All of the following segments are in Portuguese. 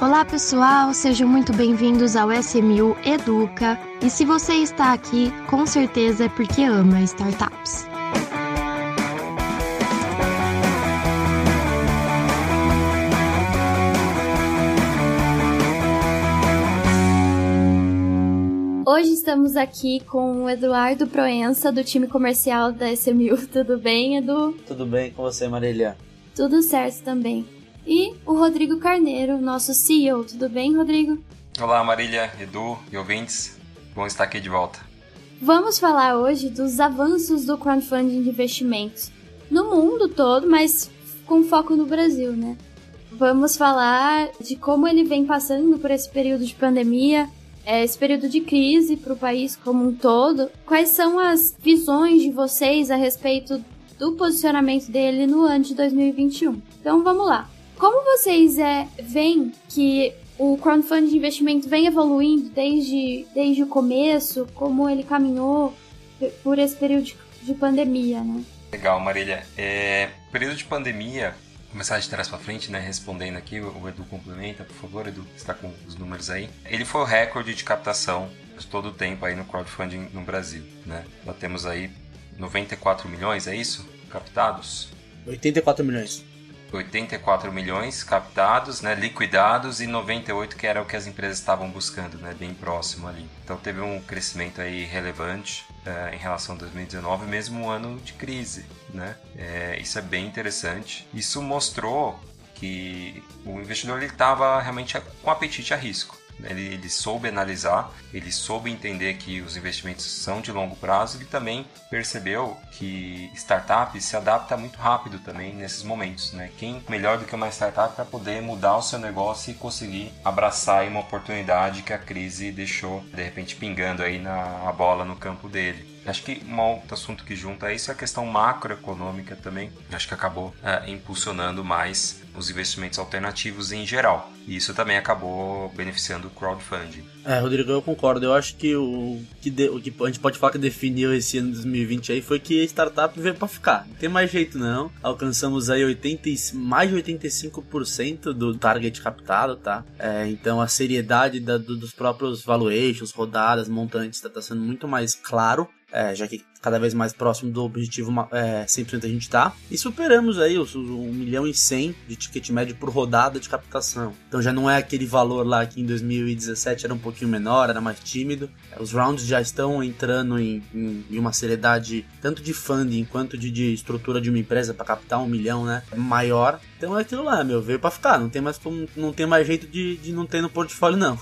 Olá pessoal, sejam muito bem-vindos ao SMU Educa. E se você está aqui, com certeza é porque ama startups. Hoje estamos aqui com o Eduardo Proença, do time comercial da SMU. Tudo bem, Edu? Tudo bem com você, Marília? Tudo certo também. E o Rodrigo Carneiro, nosso CEO. Tudo bem, Rodrigo? Olá, Marília, Edu e ouvintes. Bom estar aqui de volta. Vamos falar hoje dos avanços do crowdfunding de investimentos no mundo todo, mas com foco no Brasil, né? Vamos falar de como ele vem passando por esse período de pandemia, é, esse período de crise para o país como um todo, quais são as visões de vocês a respeito do posicionamento dele no ano de 2021? Então vamos lá. Como vocês é, veem que o crowdfunding de investimento vem evoluindo desde, desde o começo, como ele caminhou por esse período de, de pandemia, né? Legal, Marília. É, período de pandemia, começar de trás para frente, né, respondendo aqui, o Edu complementa, por favor, Edu, está com os números aí. Ele foi o recorde de captação de todo o tempo aí no crowdfunding no Brasil, né? Nós temos aí 94 milhões, é isso? Captados? 84 milhões. 84 milhões captados, né, liquidados e 98 que era o que as empresas estavam buscando, né, bem próximo ali. Então teve um crescimento aí relevante é, em relação a 2019, mesmo um ano de crise, né? É, isso é bem interessante. Isso mostrou que o investidor estava realmente com apetite a risco. Ele, ele, soube analisar, ele soube entender que os investimentos são de longo prazo e também percebeu que startup se adapta muito rápido também nesses momentos. Né? Quem melhor do que uma startup para poder mudar o seu negócio e conseguir abraçar uma oportunidade que a crise deixou de repente pingando aí na bola no campo dele. Acho que um outro assunto que junta isso é a questão macroeconômica também. Acho que acabou é, impulsionando mais os investimentos alternativos em geral. E isso também acabou beneficiando o crowdfunding. É, Rodrigo, eu concordo. Eu acho que o que, de, o que a gente pode falar que definiu esse ano de 2020 aí foi que a startup veio para ficar. Não tem mais jeito não. Alcançamos aí 80, mais de 85% do target captado, tá? É, então a seriedade da, do, dos próprios valuations, rodadas, montantes, está tá sendo muito mais claro é, já que cada vez mais próximo do objetivo é, 100% a gente está. E superamos aí os, 1 milhão e 100 de ticket médio por rodada de captação. Então já não é aquele valor lá que em 2017 era um pouquinho menor, era mais tímido. É, os rounds já estão entrando em, em, em uma seriedade tanto de funding quanto de, de estrutura de uma empresa para captar um milhão, né? Maior. Então é aquilo lá, meu, veio para ficar. Não tem mais como, não tem mais jeito de, de não ter no portfólio, não.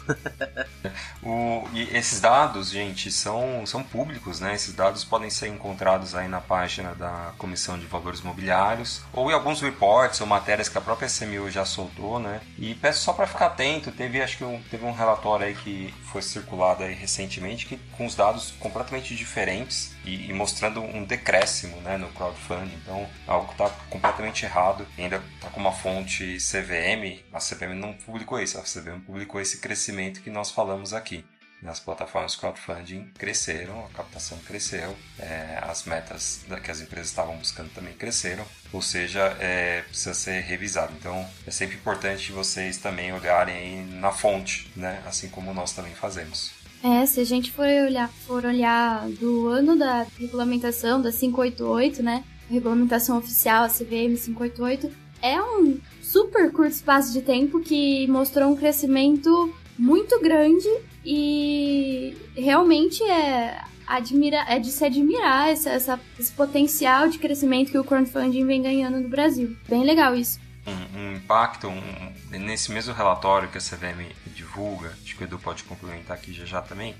o, e esses dados, gente, são, são públicos, né? Esses dados podem podem ser encontrados aí na página da Comissão de Valores Mobiliários ou em alguns reports ou matérias que a própria SMU já soltou, né? E peço só para ficar atento, teve acho que um, teve um relatório aí que foi circulado aí recentemente que com os dados completamente diferentes e, e mostrando um decréscimo, né, no crowdfunding. Então, algo que está completamente errado. Ainda está com uma fonte CVM, a CVM não publicou isso, a CVM publicou esse crescimento que nós falamos aqui nas plataformas crowdfunding cresceram, a captação cresceu, é, as metas que as empresas estavam buscando também cresceram, ou seja, é, precisa ser revisado. Então é sempre importante vocês também olharem na fonte, né? assim como nós também fazemos. É, se a gente for olhar, for olhar do ano da regulamentação da 588, né? Regulamentação oficial, a CVM 588, é um super curto espaço de tempo que mostrou um crescimento muito grande e realmente é, admira, é de se admirar essa, essa, esse potencial de crescimento que o crowdfunding vem ganhando no Brasil. Bem legal isso. Um, um impacto, um, nesse mesmo relatório que a CVM divulga, acho que o Edu pode complementar aqui já já também,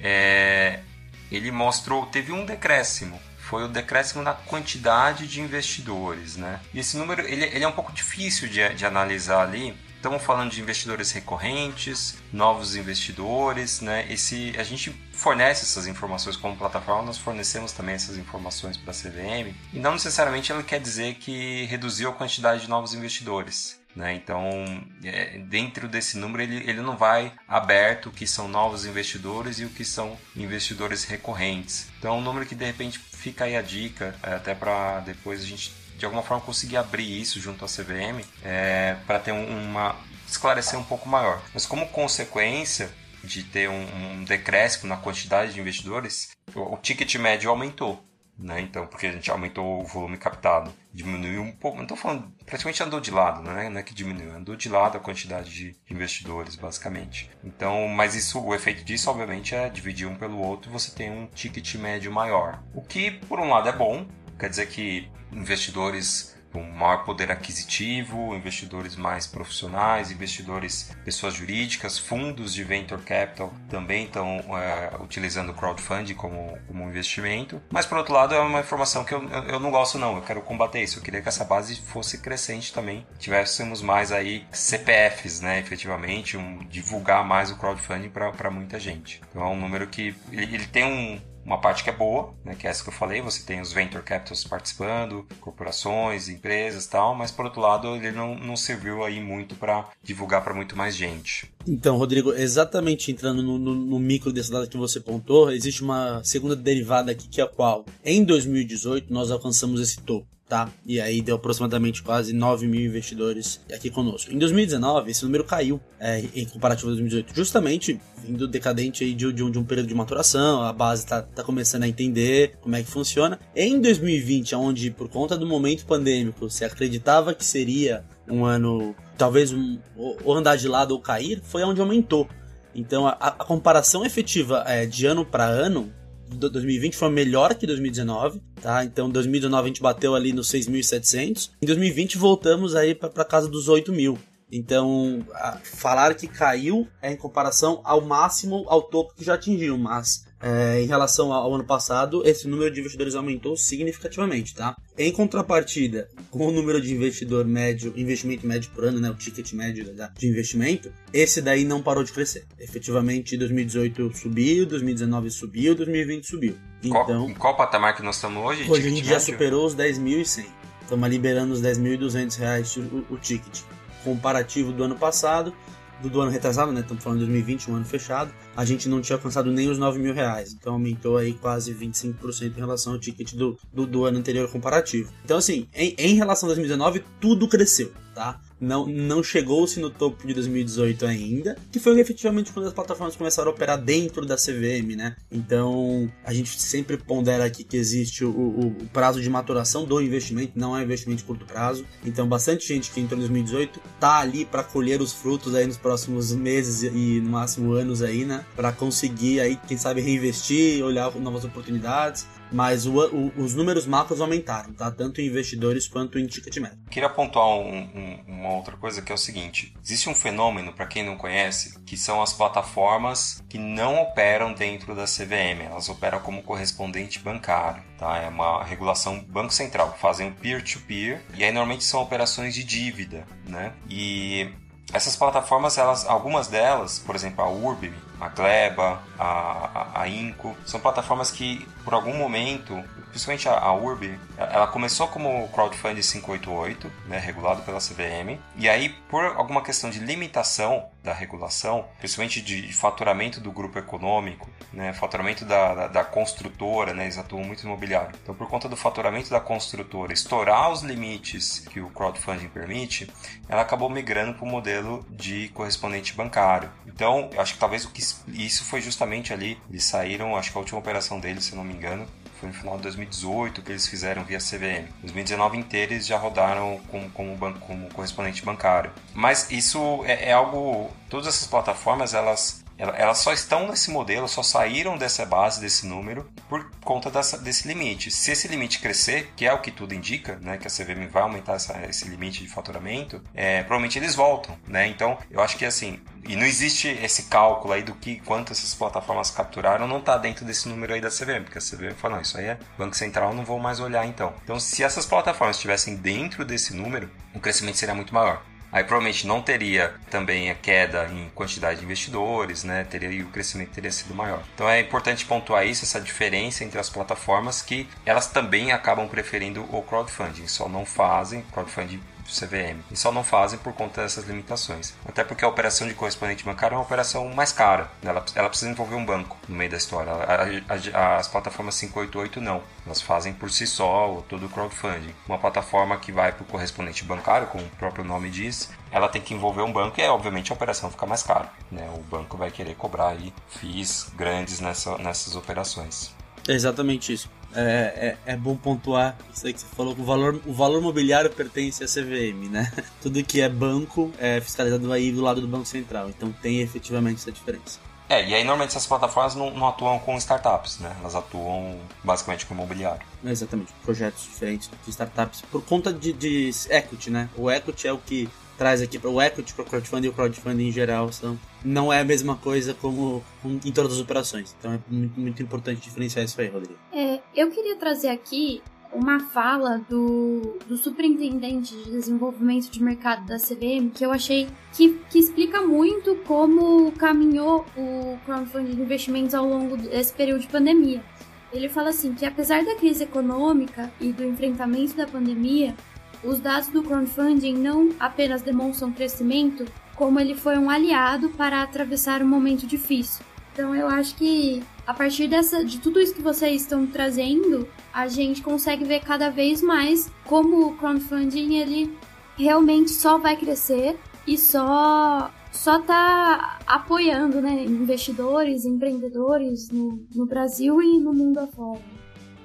é, ele mostrou, teve um decréscimo foi o decréscimo na quantidade de investidores, né? E esse número ele, ele é um pouco difícil de, de analisar ali, Estamos falando de investidores recorrentes, novos investidores, né? Esse, a gente fornece essas informações como plataforma, nós fornecemos também essas informações para a CVM e não necessariamente ela quer dizer que reduziu a quantidade de novos investidores. Né? Então, é, dentro desse número, ele, ele não vai aberto o que são novos investidores e o que são investidores recorrentes. Então, é um número que de repente fica aí a dica, é, até para depois a gente de alguma forma conseguir abrir isso junto à CVM é, para ter uma esclarecer um pouco maior. Mas como consequência de ter um, um decréscimo na quantidade de investidores, o, o ticket médio aumentou. Né? Então, porque a gente aumentou o volume captado, diminuiu um pouco, não estou falando, praticamente andou de lado, né? não é que diminuiu, andou de lado a quantidade de investidores, basicamente. Então, mas isso, o efeito disso, obviamente, é dividir um pelo outro, você tem um ticket médio maior. O que, por um lado, é bom, quer dizer que investidores com maior poder aquisitivo, investidores mais profissionais, investidores, pessoas jurídicas, fundos de venture capital também estão é, utilizando o crowdfunding como, como investimento. Mas, por outro lado, é uma informação que eu, eu não gosto, não. Eu quero combater isso. Eu queria que essa base fosse crescente também. Tivéssemos mais aí CPFs, né, efetivamente, um, divulgar mais o crowdfunding para muita gente. Então, é um número que ele, ele tem um uma parte que é boa, né, que é essa que eu falei, você tem os venture capitals participando, corporações, empresas tal, mas por outro lado ele não, não serviu aí muito para divulgar para muito mais gente. Então, Rodrigo, exatamente entrando no, no, no micro dessa data que você pontou, existe uma segunda derivada aqui que é a qual, em 2018, nós alcançamos esse topo tá? E aí deu aproximadamente quase 9 mil investidores aqui conosco. Em 2019, esse número caiu é, em comparativo a 2018, justamente vindo decadente aí de, de, um, de um período de maturação, a base tá, tá começando a entender como é que funciona. Em 2020, onde por conta do momento pandêmico se acreditava que seria um ano, talvez um, ou andar de lado ou cair, foi onde aumentou. Então a, a comparação efetiva é, de ano para ano 2020 foi melhor que 2019, tá? Então 2019 a gente bateu ali nos 6.700. Em 2020 voltamos aí para casa dos 8 mil. Então, falar que caiu é em comparação ao máximo, ao topo que já atingiu, mas é, em relação ao ano passado, esse número de investidores aumentou significativamente, tá? Em contrapartida, com o número de investidor médio, investimento médio por ano, né, o ticket médio de investimento, esse daí não parou de crescer. Efetivamente, 2018 subiu, 2019 subiu, 2020 subiu. Então, qual, qual patamar que nós estamos hoje? Hoje a gente já superou os 10.100. Estamos liberando os 10.200 reais o, o ticket. Comparativo do ano passado, do, do ano retrasado, né? Estamos falando de 2020, um ano fechado, a gente não tinha alcançado nem os 9 mil reais. Então aumentou aí quase 25% em relação ao ticket do, do, do, ano anterior comparativo. Então, assim, em, em relação a 2019, tudo cresceu, tá? não, não chegou-se no topo de 2018 ainda, que foi efetivamente quando as plataformas começaram a operar dentro da CVM, né? Então, a gente sempre pondera aqui que existe o, o, o prazo de maturação do investimento, não é investimento de curto prazo. Então, bastante gente que entrou em 2018 tá ali para colher os frutos aí nos próximos meses e no máximo anos aí, né? Para conseguir aí, quem sabe, reinvestir, olhar novas oportunidades mas o, o, os números macros aumentaram, tá? Tanto em investidores quanto em ticket médio. Queria pontuar um, um, uma outra coisa que é o seguinte: existe um fenômeno, para quem não conhece, que são as plataformas que não operam dentro da CVM, elas operam como correspondente bancário, tá? É uma regulação Banco Central, fazem peer-to-peer, -peer, e aí normalmente são operações de dívida, né? E essas plataformas, elas, algumas delas, por exemplo, a Urbi, a Gleba, a, a, a Inco, são plataformas que, por algum momento, principalmente a, a Urbi, ela começou como crowdfunding 588, né, regulado pela CVM, e aí, por alguma questão de limitação da regulação, principalmente de, faturamento do grupo econômico, né, faturamento da, da, da, construtora, né, eles atuam muito imobiliário. Então, por conta do faturamento da construtora estourar os limites que o crowdfunding permite, ela acabou migrando para o modelo de correspondente bancário. Então, acho que talvez o que isso foi justamente ali, eles saíram, acho que a última operação deles, se não me engano, foi no final de 2018 que eles fizeram via CVM. 2019 inteiro eles já rodaram como, como, banco, como correspondente bancário. Mas isso é, é algo. Todas essas plataformas elas elas só estão nesse modelo, só saíram dessa base, desse número, por conta dessa, desse limite. Se esse limite crescer, que é o que tudo indica, né, que a CVM vai aumentar essa, esse limite de faturamento, é, provavelmente eles voltam, né? Então, eu acho que assim, e não existe esse cálculo aí do que quanto essas plataformas capturaram, não está dentro desse número aí da CVM, porque a CVM falou, não, isso aí é Banco Central, não vou mais olhar então. Então, se essas plataformas estivessem dentro desse número, o crescimento seria muito maior. Aí provavelmente não teria também a queda em quantidade de investidores, né? Teria e o crescimento teria sido maior. Então é importante pontuar isso, essa diferença entre as plataformas que elas também acabam preferindo o crowdfunding, só não fazem crowdfunding CVM. E só não fazem por conta dessas limitações. Até porque a operação de correspondente bancário é uma operação mais cara. Ela, ela precisa envolver um banco no meio da história. A, a, as plataformas 588 não. Elas fazem por si só todo o crowdfunding. Uma plataforma que vai para o correspondente bancário, como o próprio nome diz, ela tem que envolver um banco e, obviamente, a operação fica mais cara. Né? O banco vai querer cobrar aí FIIs grandes nessa, nessas operações. É exatamente isso. É, é, é, bom pontuar isso aí que você falou, o valor, o valor mobiliário pertence à CVM, né? Tudo que é banco é fiscalizado aí do lado do Banco Central, então tem efetivamente essa diferença. É, e aí normalmente essas plataformas não, não atuam com startups, né? Elas atuam basicamente com imobiliário. Exatamente, projetos diferentes de startups por conta de, de equity, né? O equity é o que traz aqui para o equity, para o crowdfunding e o crowdfunding em geral são, não é a mesma coisa como em todas as operações. Então é muito, muito importante diferenciar isso aí, Rodrigo. É, eu queria trazer aqui uma fala do, do superintendente de desenvolvimento de mercado da CVM que eu achei que, que explica muito como caminhou o crowdfunding de investimentos ao longo desse período de pandemia. Ele fala assim que apesar da crise econômica e do enfrentamento da pandemia, os dados do crowdfunding não apenas demonstram crescimento, como ele foi um aliado para atravessar um momento difícil. Então eu acho que a partir dessa, de tudo isso que vocês estão trazendo, a gente consegue ver cada vez mais como o crowdfunding ele realmente só vai crescer e só só tá apoiando, né, investidores, empreendedores no, no Brasil e no mundo afora.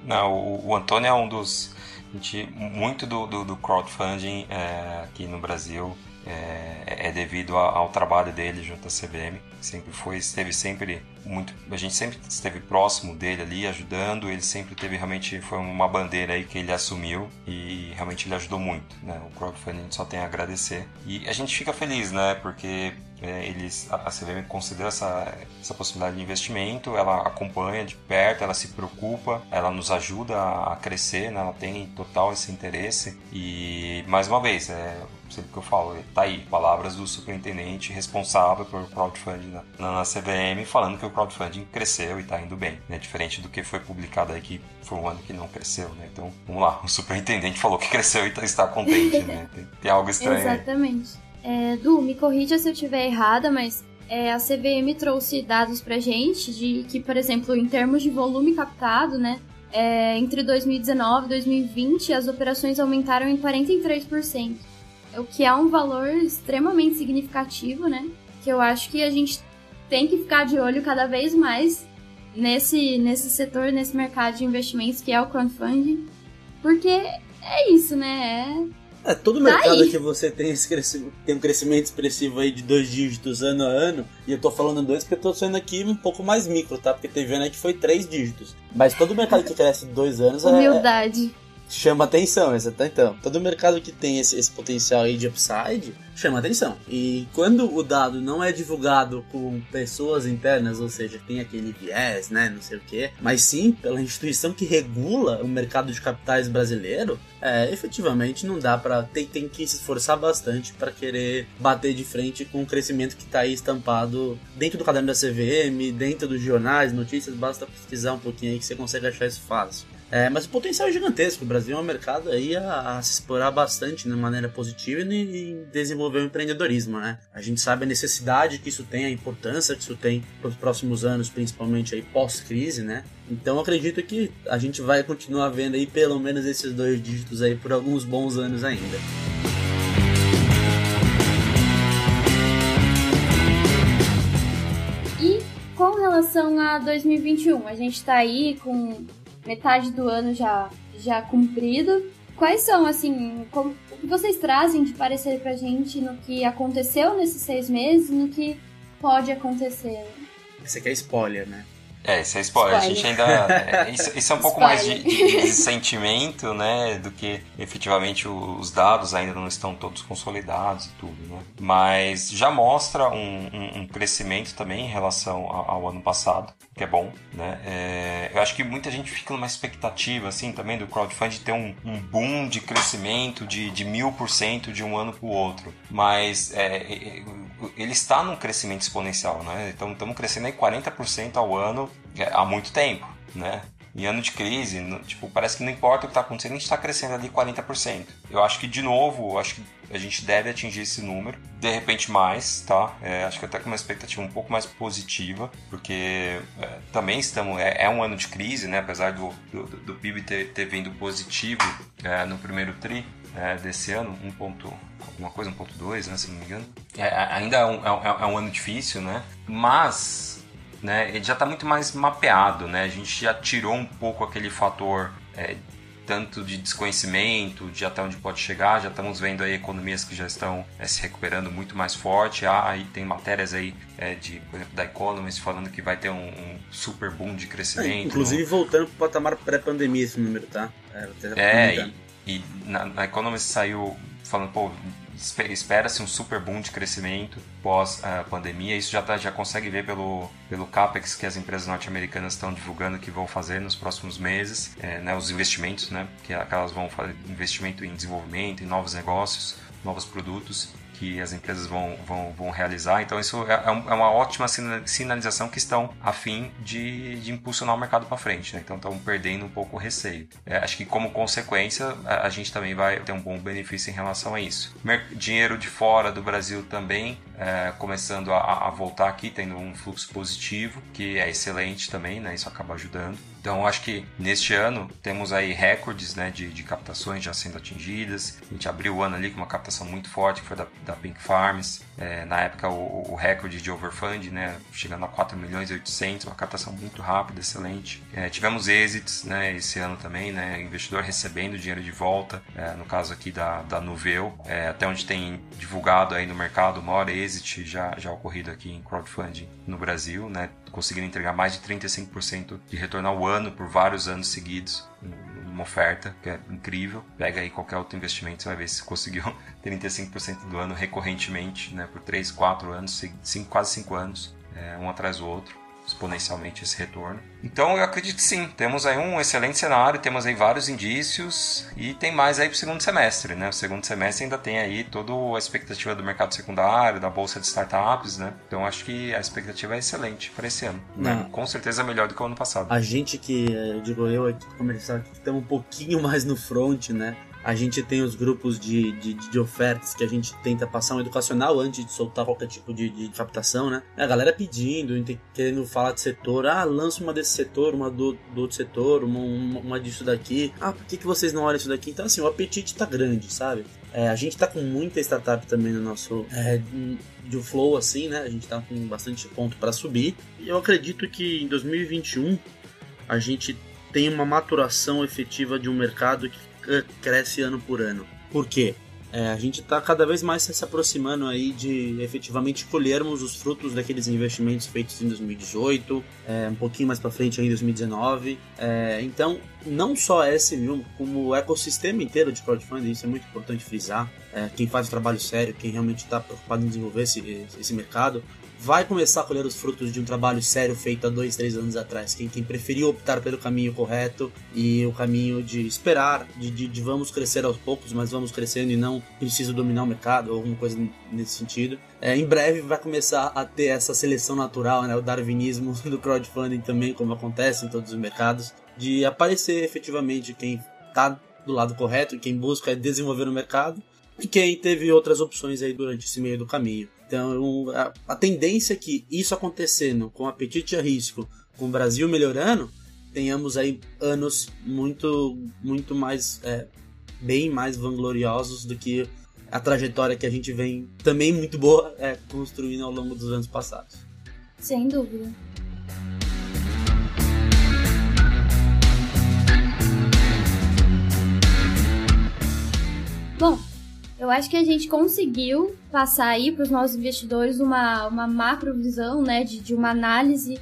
Não, o, o Antônio é um dos gente, muito do, do, do crowdfunding é, aqui no Brasil é, é devido ao trabalho dele junto à CBM. Sempre foi, esteve sempre muito, a gente sempre esteve próximo dele ali, ajudando. Ele sempre teve realmente foi uma bandeira aí que ele assumiu e realmente ele ajudou muito, né? O crowdfunding a só tem a agradecer e a gente fica feliz, né? Porque é, eles, a CVM considera essa, essa possibilidade de investimento, ela acompanha de perto, ela se preocupa, ela nos ajuda a crescer, né? ela tem total esse interesse e mais uma vez, é, sempre que eu falo, tá aí, palavras do superintendente responsável por crowdfunding na, na CVM, falando que o crowdfunding cresceu e está indo bem, né? Diferente do que foi publicado aí que foi um ano que não cresceu, né? Então, vamos lá, o superintendente falou que cresceu e tá, está contente, né? Tem, tem algo estranho Exatamente. É, du, me corrija se eu estiver errada, mas é, a CVM trouxe dados pra gente de que, por exemplo, em termos de volume captado, né? É, entre 2019 e 2020, as operações aumentaram em 43% o que é um valor extremamente significativo, né? Que eu acho que a gente tem que ficar de olho cada vez mais nesse, nesse setor, nesse mercado de investimentos que é o crowdfunding, porque é isso, né? É, é todo tá mercado que você tem, esse crescimento, tem um crescimento expressivo aí de dois dígitos ano a ano, e eu tô falando dois porque eu tô sendo aqui um pouco mais micro, tá? Porque teve ano aí que foi três dígitos. Mas todo mercado que cresce dois anos é, Humildade. Chama atenção, exatamente. Então, todo mercado que tem esse, esse potencial aí de upside chama atenção. E quando o dado não é divulgado por pessoas internas, ou seja, tem aquele viés, né, não sei o que, mas sim pela instituição que regula o mercado de capitais brasileiro, é, efetivamente não dá para tem, tem que se esforçar bastante para querer bater de frente com o crescimento que está aí estampado dentro do caderno da CVM, dentro dos jornais, notícias, basta pesquisar um pouquinho aí que você consegue achar isso fácil. É, mas o potencial é gigantesco. O Brasil é um mercado aí a, a se explorar bastante de maneira positiva e, e, desenvolver o empreendedorismo, né? A gente sabe a necessidade que isso tem, a importância que isso tem para os próximos anos, principalmente aí pós-crise, né? Então acredito que a gente vai continuar vendo aí pelo menos esses dois dígitos aí por alguns bons anos ainda. E com relação a 2021, a gente está aí com metade do ano já, já cumprido. Quais são, assim, como, o que vocês trazem de parecer pra gente no que aconteceu nesses seis meses e no que pode acontecer? Você quer spoiler, né? É, isso é spoiler. spoiler. A gente ainda. É, isso, isso, é um pouco mais de, de, de, sentimento, né? Do que efetivamente os dados ainda não estão todos consolidados e tudo, né? Mas já mostra um, um, um crescimento também em relação ao, ao, ano passado, que é bom, né? É, eu acho que muita gente fica numa expectativa, assim, também do crowdfunding ter um, um boom de crescimento de, mil por cento de um ano para o outro. Mas é, é, ele está num crescimento exponencial, né? Então estamos crescendo aí 40% ao ano é, há muito tempo, né? Em ano de crise, no, tipo, parece que não importa o que está acontecendo, a gente está crescendo ali 40%. Eu acho que, de novo, acho que a gente deve atingir esse número, de repente mais, tá? É, acho que até com uma expectativa um pouco mais positiva, porque é, também estamos, é, é, um ano de crise, né? Apesar do, do, do PIB ter, ter vindo positivo é, no primeiro tri, é, desse ano, 1 ponto, alguma coisa, 1.2, né, se não me engano. É, ainda um, é, um ano difícil, né? Mas né, ele já está muito mais mapeado, né? A gente já tirou um pouco aquele fator é, tanto de desconhecimento, de até onde pode chegar. Já estamos vendo aí economias que já estão é, se recuperando muito mais forte. Ah, aí tem matérias aí é, de, por exemplo, da Economist falando que vai ter um, um super boom de crescimento. É, inclusive voltando para o patamar pré-pandemia esse número, tá? É, é e na, na Economist saiu falando, pô, espera-se um super boom de crescimento pós a pandemia. Isso já, tá, já consegue ver pelo, pelo capex que as empresas norte-americanas estão divulgando que vão fazer nos próximos meses, é, né, os investimentos, né, que elas vão fazer investimento em desenvolvimento, em novos negócios, novos produtos que as empresas vão, vão, vão realizar. Então, isso é, é, é uma ótima sinalização que estão a fim de, de impulsionar o mercado para frente. Né? Então, estão perdendo um pouco o receio. É, acho que, como consequência, a, a, gente também vai ter um bom benefício em relação a isso. Mer dinheiro de fora do Brasil também é, começando a, a, voltar aqui, tendo um fluxo positivo, que é excelente também, né? Isso acaba ajudando. Então, acho que neste ano temos aí recordes né, de, de captações já sendo atingidas. A gente abriu o ano ali com uma captação muito forte, que foi da, da Pink Farms. É, na época, o, o, recorde de overfund, né, chegando a 4 milhões e 800, uma captação muito rápida, excelente. É, tivemos exits né, esse ano também, né, investidor recebendo dinheiro de volta, é, no caso aqui da, da Nuveu, é, até onde tem divulgado aí no mercado o maior exit já, já ocorrido aqui em crowdfunding no Brasil, né, conseguindo entregar mais de 35% de retorno ao ano por vários anos seguidos. Uma oferta que é incrível. Pega aí qualquer outro investimento, você vai ver se conseguiu 35% do ano recorrentemente, né, por 3, 4 anos, 5, quase 5 anos, é, um atrás do outro exponencialmente esse retorno. Então eu acredito sim, temos aí um excelente cenário, temos aí vários indícios e tem mais aí para o segundo semestre, né? O segundo semestre ainda tem aí toda a expectativa do mercado secundário, da bolsa de startups, né? Então acho que a expectativa é excelente para esse ano. Né? Com certeza melhor do que o ano passado. A gente que, eu digo eu aqui comercial, que estamos um pouquinho mais no front, né? A gente tem os grupos de, de, de, ofertas que a gente tenta passar um educacional antes de soltar qualquer tipo de, de captação, né? A galera pedindo, querendo falar de setor. Ah, lança uma desse setor, uma do, do outro setor, uma, uma, uma, disso daqui. Ah, por que, que vocês não olham isso daqui? Então, assim, o apetite tá grande, sabe? É, a gente tá com muita startup também no nosso é, de flow, assim, né? A gente tá com bastante ponto para subir. E eu acredito que em 2021 a gente tem uma maturação efetiva de um mercado que cresce ano por ano. Por quê? É, a gente está cada vez mais se aproximando aí de efetivamente colhermos os frutos daqueles investimentos feitos em 2018, é, um pouquinho mais para frente em 2019. É, então, não só a SMU, como o ecossistema inteiro de crowdfunding, isso é muito importante frisar. É, quem faz o trabalho sério, quem realmente está preocupado em desenvolver esse, esse mercado, vai começar a colher os frutos de um trabalho sério feito há dois, três anos atrás. Quem, quem preferiu optar pelo caminho correto e o caminho de esperar, de, de, de, vamos crescer aos poucos, mas vamos crescendo e não preciso dominar o mercado, ou alguma coisa nesse sentido. É, em breve vai começar a ter essa seleção natural, né, o darwinismo do crowdfunding também, como acontece em todos os mercados, de aparecer efetivamente quem está do lado correto, quem busca desenvolver o mercado e quem teve outras opções aí durante esse meio do caminho. Então, a, a tendência é que isso acontecendo com apetite a risco, com o Brasil melhorando, tenhamos aí anos muito, muito mais, é, bem mais vangloriosos do que a trajetória que a gente vem, também muito boa, é, construindo ao longo dos anos passados. Sem dúvida. Eu acho que a gente conseguiu passar aí para os nossos investidores uma, uma macro visão, né, de, de uma análise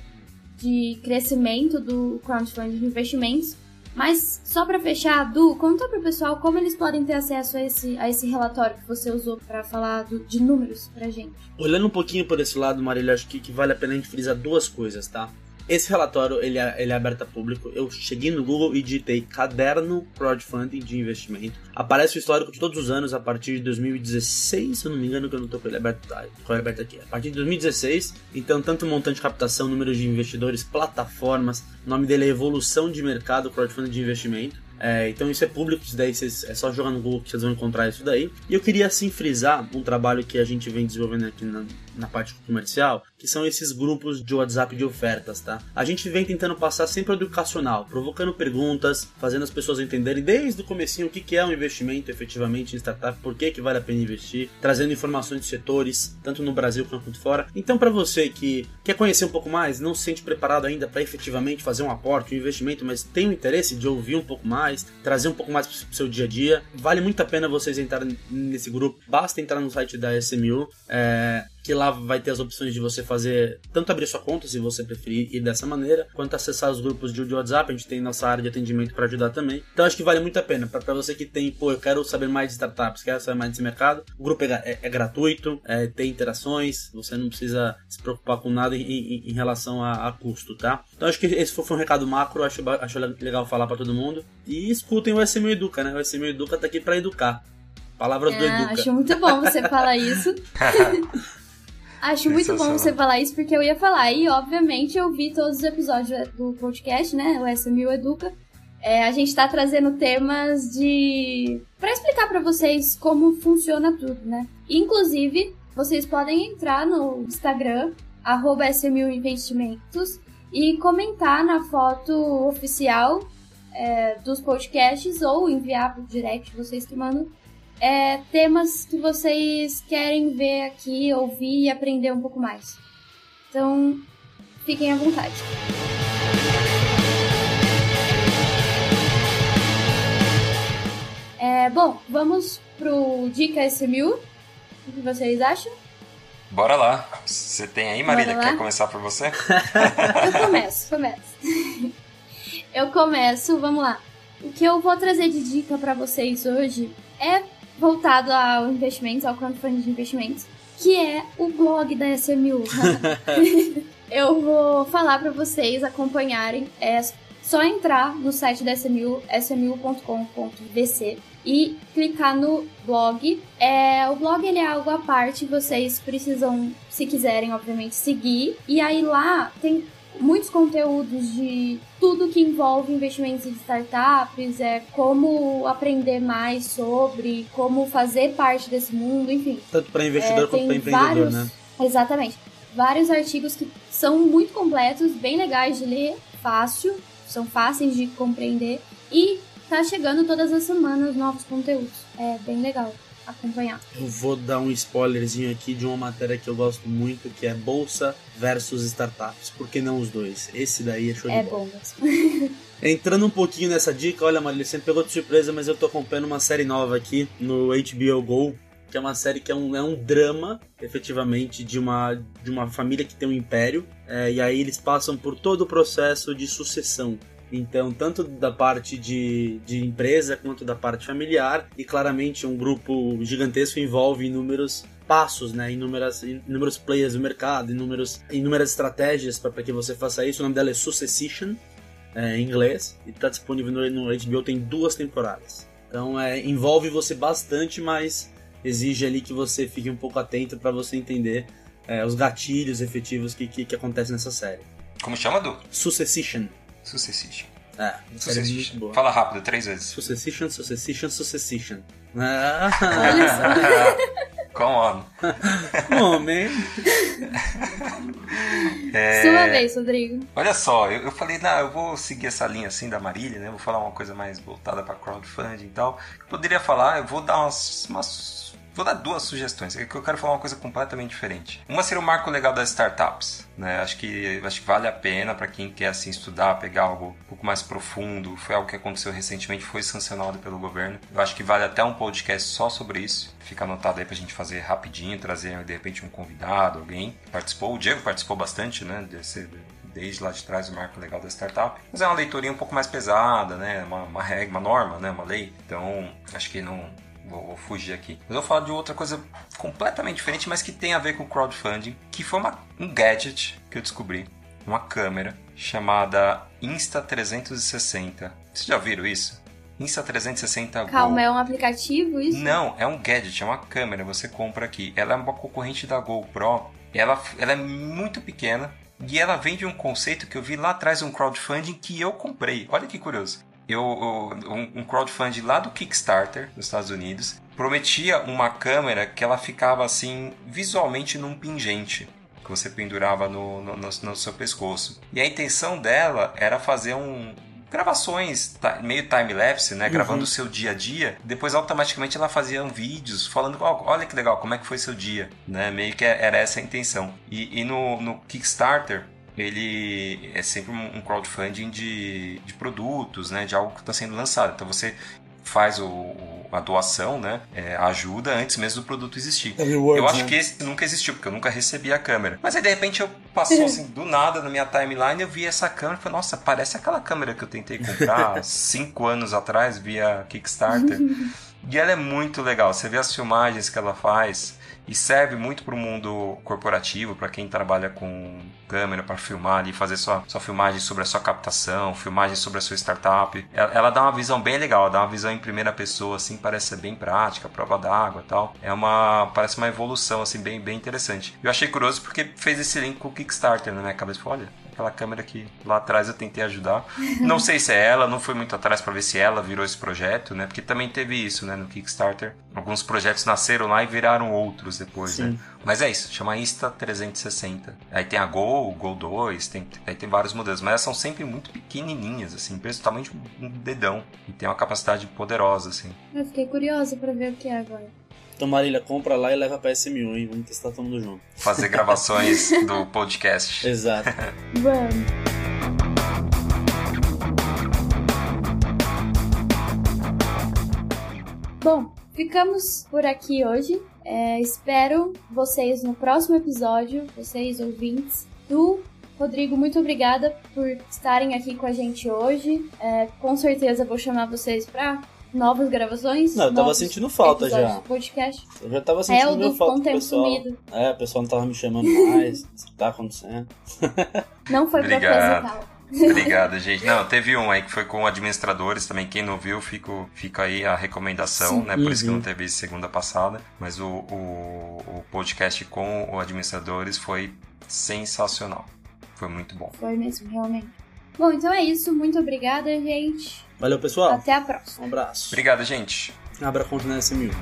de crescimento do crowdfunding de investimentos. Mas só para fechar, Du, conta para o pessoal como eles podem ter acesso a esse, a esse relatório que você usou para falar do, de números para gente. Olhando um pouquinho por esse lado, Marília, acho que, que vale a pena a gente frisar duas coisas, tá? Esse relatório ele é, ele é aberto a público. Eu cheguei no Google e digitei caderno crowdfunding de investimento. Aparece o histórico de todos os anos a partir de 2016, se eu não me engano, que eu não estou com ele aberto, tá, com ele aberto aqui. A partir de 2016, então tanto montante de captação, número de investidores, plataformas, o nome dele é Evolução de Mercado Crowdfunding de Investimento. É, então isso é público, isso daí é só jogar no Google que vocês vão encontrar isso daí. E eu queria assim frisar um trabalho que a gente vem desenvolvendo aqui na, na parte comercial, que são esses grupos de WhatsApp de ofertas, tá? A gente vem tentando passar sempre educacional, provocando perguntas, fazendo as pessoas entenderem desde o comecinho o que, é um investimento efetivamente em startup, por que, que vale a pena investir, trazendo informações de setores, tanto no Brasil quanto fora. Então, para você que quer conhecer um pouco mais, não se sente preparado ainda para efetivamente fazer um aporte, um investimento, mas tem o interesse de ouvir um pouco mais, trazer um pouco mais para o seu dia a dia, vale muito a pena vocês entrarem nesse grupo. Basta entrar no site da SMU. É, que lá vai ter as opções de você fazer, tanto abrir sua conta, se você preferir ir dessa maneira, quanto acessar os grupos de WhatsApp, a gente tem nossa área de atendimento para ajudar também. Então acho que vale muito a pena, para você que tem, pô, eu quero saber mais de startups, quero saber mais desse mercado, o grupo é, é, é gratuito, é, tem interações, você não precisa se preocupar com nada em, em, em relação a, a, custo, tá? Então acho que esse foi um recado macro, acho, acho legal falar para todo mundo. E escutem o SMU Educa, né? O SMU Educa tá aqui para educar. Palavras é, do Educa. Acho muito bom você falar isso. Acho muito bom você falar isso, porque eu ia falar. E, obviamente, eu vi todos os episódios do podcast, né? O SMU Educa. É, a gente tá trazendo temas de. para explicar para vocês como funciona tudo, né? Inclusive, vocês podem entrar no Instagram, arroba SMU Investimentos, e comentar na foto oficial é, dos podcasts ou enviar pro direct, vocês que mandam, é, temas que vocês querem ver aqui, ouvir e aprender um pouco mais. Então, fiquem à vontade. É, bom, vamos pro Dica SMU. O que vocês acham? Bora lá. Você tem aí, Marília? Quer começar por você? eu começo, começo. eu começo, vamos lá. O que eu vou trazer de dica para vocês hoje é voltado ao investimento, ao crowdfunding de investimentos, que é o blog da SMU. eu vou falar para vocês acompanharem. É só entrar no site da SMU, smu.com.vc e clicar no blog. É, o blog ele é algo à parte, vocês precisam, se quiserem, obviamente, seguir. E aí lá tem muitos conteúdos de tudo que envolve investimentos em startups, é como aprender mais sobre, como fazer parte desse mundo, enfim. Tanto para investidor é, quanto para empreendedor, vários, né? Exatamente. Vários artigos que são muito completos, bem legais de ler, fácil, são fáceis de compreender e tá chegando todas as semanas novos conteúdos. É bem legal acompanhar. Eu vou dar um spoilerzinho aqui de uma matéria que eu gosto muito, que é Bolsa versus Startups. Por que não os dois? Esse daí é show é de bola. É bom mesmo. Entrando um pouquinho nessa dica, olha, Marília, você me pegou de surpresa, mas eu tô acompanhando uma série nova aqui no HBO Go, que é uma série que é um, é um drama, efetivamente, de uma, de uma família que tem um império, é, e aí eles passam por todo o processo de sucessão. Então, tanto da parte de, de empresa quanto da parte familiar, e claramente um grupo gigantesco envolve inúmeros passos, né, inúmeras, inúmeros players do mercado, inúmeros, inúmeras estratégias para que você faça isso. O nome dela é Succession, é, em inglês, e está disponível no, no HBO, tem duas temporadas. Então, é, envolve você bastante, mas exige ali que você fique um pouco atento para você entender é, os gatilhos efetivos que, que, que acontecem nessa série. Como chama, Du? Succession. Succession. É, Succession. Boa. Fala rápido, três vezes. Succession, Succession, Succession. Só. Come on. Homem. é... Sua vez, Rodrigo. Olha só, eu, eu falei, não, eu vou seguir essa linha assim da Marília, né? Vou falar uma coisa mais voltada para crowdfunding e tal. Eu poderia falar, eu vou dar umas, umas Vou dar duas sugestões, é que eu quero falar uma coisa completamente diferente. Uma seria o marco legal das startups, né? Acho que acho que vale a pena para quem quer assim estudar, pegar algo um pouco mais profundo. Foi algo que aconteceu recentemente, foi sancionado pelo governo. Eu acho que vale até um podcast só sobre isso. Fica anotado aí pra gente fazer rapidinho, trazer de repente um convidado, alguém que participou. O Diego participou bastante, né? Desse, desde lá de trás o marco legal da startup. Mas é uma leitoria um pouco mais pesada, né? Uma, uma regra, uma norma, né? Uma lei. Então, acho que não, Vou, vou, fugir aqui. Mas eu vou falar de outra coisa completamente diferente, mas que tem a ver com crowdfunding, que foi uma, um gadget que eu descobri uma câmera chamada Insta360. Vocês já viram isso? Insta360 Go. Calma, é um aplicativo isso? Não, é um gadget, é uma câmera, você compra aqui. Ela é uma concorrente da GoPro. Ela, ela é muito pequena e ela vem de um conceito que eu vi lá atrás, um crowdfunding que eu comprei. Olha que curioso. Eu, um, um crowdfunding lá do Kickstarter, nos Estados Unidos, prometia uma câmera que ela ficava assim, visualmente num pingente que você pendurava no, no, no, no seu pescoço. E a intenção dela era fazer um, gravações meio time-lapse, né? Uhum. Gravando o seu dia a dia. Depois, automaticamente, ela fazia vídeos falando, oh, olha que legal, como é que foi seu dia, né? Meio que era essa a intenção. E, e no, no Kickstarter, ele é sempre um crowdfunding de, de produtos, né? De algo que está sendo lançado. Então, você faz o, a doação, né? É, ajuda antes mesmo do produto existir. É eu acho né? que esse nunca existiu, porque eu nunca recebi a câmera. Mas aí de repente eu passou assim do nada na minha timeline, eu vi essa câmera e falei, nossa, parece aquela câmera que eu tentei comprar cinco anos atrás via Kickstarter. e ela é muito legal. Você vê as filmagens que ela faz e serve muito para o mundo corporativo, para quem trabalha com câmera para filmar e fazer sua, sua filmagem sobre a sua captação, filmagem sobre a sua startup. Ela, ela, dá uma visão bem legal, ela dá uma visão em primeira pessoa, assim, parece ser bem prática, prova d'água tal. É uma, parece uma evolução, assim, bem, bem interessante. Eu achei curioso porque fez esse link com o Kickstarter na minha cabeça. Olha, aquela câmera que lá atrás eu tentei ajudar. Não sei se é ela, não fui muito atrás para ver se ela virou esse projeto, né? Porque também teve isso, né, no Kickstarter. Alguns projetos nasceram lá e viraram outros depois, né? Sim. né? Mas é isso, chama Insta360. Aí tem a Go, o Go 2, tem, aí tem vários modelos, mas elas são sempre muito pequenininhas, assim, preço de um dedão. E tem uma capacidade poderosa, assim. Eu fiquei curiosa para ver o que é agora. Então, Marília, compra lá e leva pra SM1, hein? Vamos testar todo mundo junto. Fazer gravações do podcast. Exato. Vamos. Bom, ficamos por aqui hoje. É, espero vocês no próximo episódio, vocês ouvintes do Rodrigo, muito obrigada por estarem aqui com a gente hoje. É, com certeza vou chamar vocês para novas gravações. Não, eu tava sentindo falta já. Podcast. Eu já tava sentindo é, meu falta com pessoal. Sumido. É, o pessoal não tava me chamando mais. o que tá acontecendo? Não foi Obrigado. proposital. Obrigado, gente. Não, teve um aí que foi com administradores também. Quem não viu, fico, fica aí a recomendação, Sim. né? Por uhum. isso que não uhum. teve segunda passada. Mas o, o, o podcast com o administradores foi sensacional. Foi muito bom. Foi mesmo, realmente. Bom, então é isso. Muito obrigada, gente. Valeu, pessoal. Até a próxima. Um abraço. Obrigado, gente. Abra conta nessa mil.